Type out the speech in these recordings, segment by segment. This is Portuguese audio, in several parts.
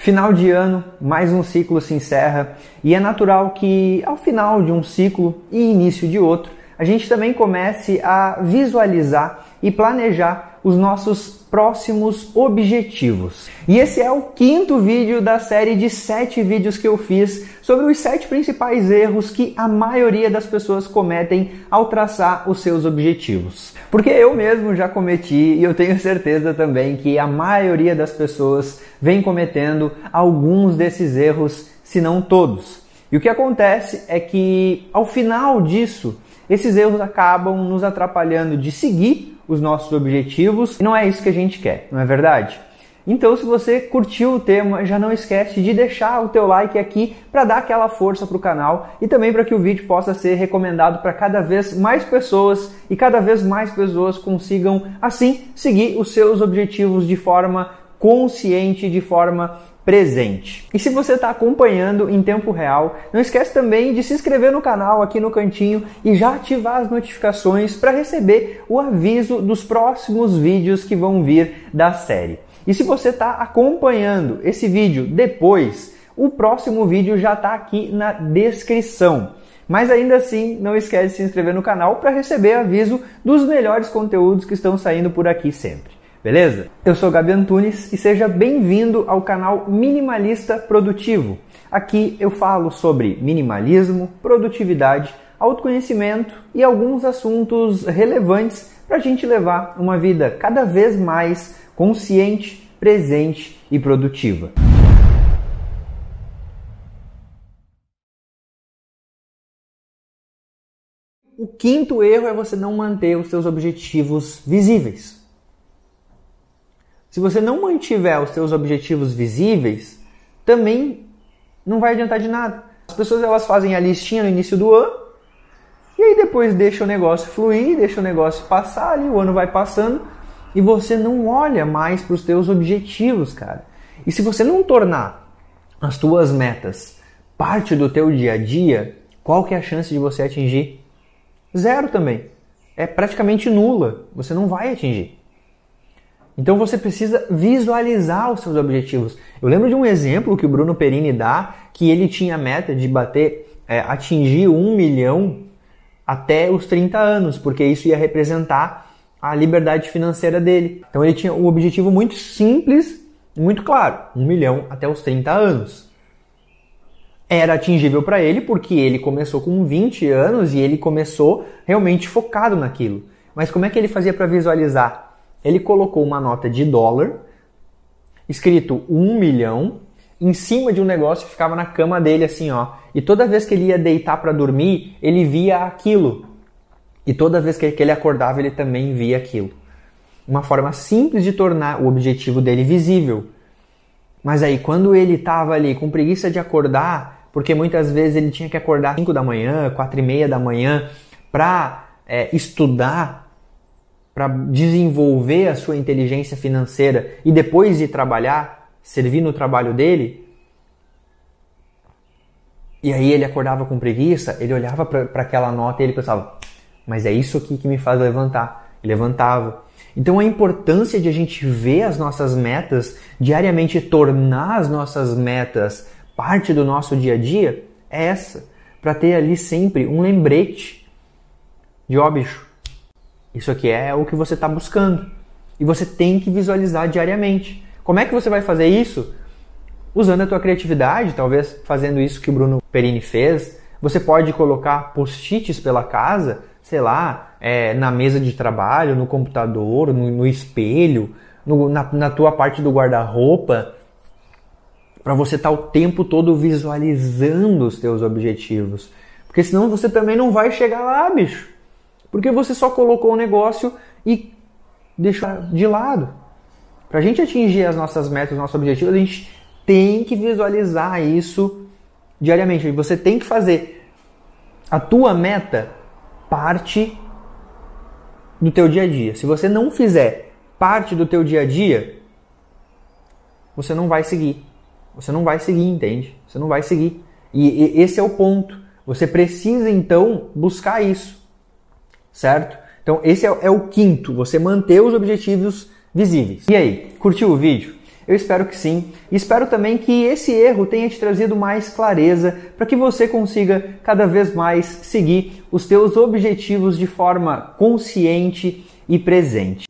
Final de ano, mais um ciclo se encerra e é natural que ao final de um ciclo e início de outro, a gente também comece a visualizar e planejar os nossos próximos objetivos. E esse é o quinto vídeo da série de sete vídeos que eu fiz sobre os sete principais erros que a maioria das pessoas cometem ao traçar os seus objetivos. Porque eu mesmo já cometi e eu tenho certeza também que a maioria das pessoas vem cometendo alguns desses erros, se não todos. E o que acontece é que ao final disso, esses erros acabam nos atrapalhando de seguir os nossos objetivos e não é isso que a gente quer, não é verdade? Então, se você curtiu o tema, já não esquece de deixar o teu like aqui para dar aquela força para o canal e também para que o vídeo possa ser recomendado para cada vez mais pessoas e cada vez mais pessoas consigam assim seguir os seus objetivos de forma consciente, de forma presente. E se você está acompanhando em tempo real, não esquece também de se inscrever no canal aqui no cantinho e já ativar as notificações para receber o aviso dos próximos vídeos que vão vir da série. E se você está acompanhando esse vídeo depois, o próximo vídeo já está aqui na descrição. Mas ainda assim, não esquece de se inscrever no canal para receber aviso dos melhores conteúdos que estão saindo por aqui sempre. Beleza? Eu sou Gabi Antunes e seja bem-vindo ao canal Minimalista Produtivo. Aqui eu falo sobre minimalismo, produtividade, autoconhecimento e alguns assuntos relevantes para a gente levar uma vida cada vez mais consciente, presente e produtiva. O quinto erro é você não manter os seus objetivos visíveis. Se você não mantiver os seus objetivos visíveis, também não vai adiantar de nada. As pessoas elas fazem a listinha no início do ano e aí depois deixa o negócio fluir, deixa o negócio passar ali, o ano vai passando e você não olha mais para os teus objetivos, cara. E se você não tornar as tuas metas parte do teu dia a dia, qual que é a chance de você atingir? Zero também. É praticamente nula. Você não vai atingir. Então você precisa visualizar os seus objetivos. Eu lembro de um exemplo que o Bruno Perini dá, que ele tinha a meta de bater, é, atingir um milhão até os 30 anos, porque isso ia representar a liberdade financeira dele. Então ele tinha um objetivo muito simples, muito claro, um milhão até os 30 anos. Era atingível para ele porque ele começou com 20 anos e ele começou realmente focado naquilo. Mas como é que ele fazia para visualizar? Ele colocou uma nota de dólar, escrito um milhão, em cima de um negócio que ficava na cama dele assim, ó. E toda vez que ele ia deitar para dormir, ele via aquilo. E toda vez que ele acordava, ele também via aquilo. Uma forma simples de tornar o objetivo dele visível. Mas aí, quando ele estava ali com preguiça de acordar, porque muitas vezes ele tinha que acordar 5 da manhã, 4 e meia da manhã, para é, estudar para desenvolver a sua inteligência financeira e depois ir trabalhar, servir no trabalho dele. E aí ele acordava com preguiça, ele olhava para aquela nota e ele pensava: mas é isso aqui que me faz levantar. E levantava. Então a importância de a gente ver as nossas metas diariamente, tornar as nossas metas parte do nosso dia a dia, é essa. Para ter ali sempre um lembrete de ó, bicho, isso aqui é o que você está buscando. E você tem que visualizar diariamente. Como é que você vai fazer isso? Usando a tua criatividade, talvez fazendo isso que o Bruno Perini fez. Você pode colocar post-its pela casa, sei lá, é, na mesa de trabalho, no computador, no, no espelho, no, na, na tua parte do guarda-roupa, para você estar tá o tempo todo visualizando os teus objetivos. Porque senão você também não vai chegar lá, bicho. Porque você só colocou o negócio e deixou de lado. Para a gente atingir as nossas metas, os nossos objetivos, a gente tem que visualizar isso diariamente. Você tem que fazer a tua meta parte do teu dia a dia. Se você não fizer parte do teu dia a dia, você não vai seguir. Você não vai seguir, entende? Você não vai seguir. E, e esse é o ponto. Você precisa então buscar isso, certo? Então esse é, é o quinto. Você manter os objetivos visíveis. E aí, curtiu o vídeo? Eu espero que sim. Espero também que esse erro tenha te trazido mais clareza para que você consiga cada vez mais seguir os teus objetivos de forma consciente e presente.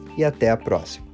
e até a próxima.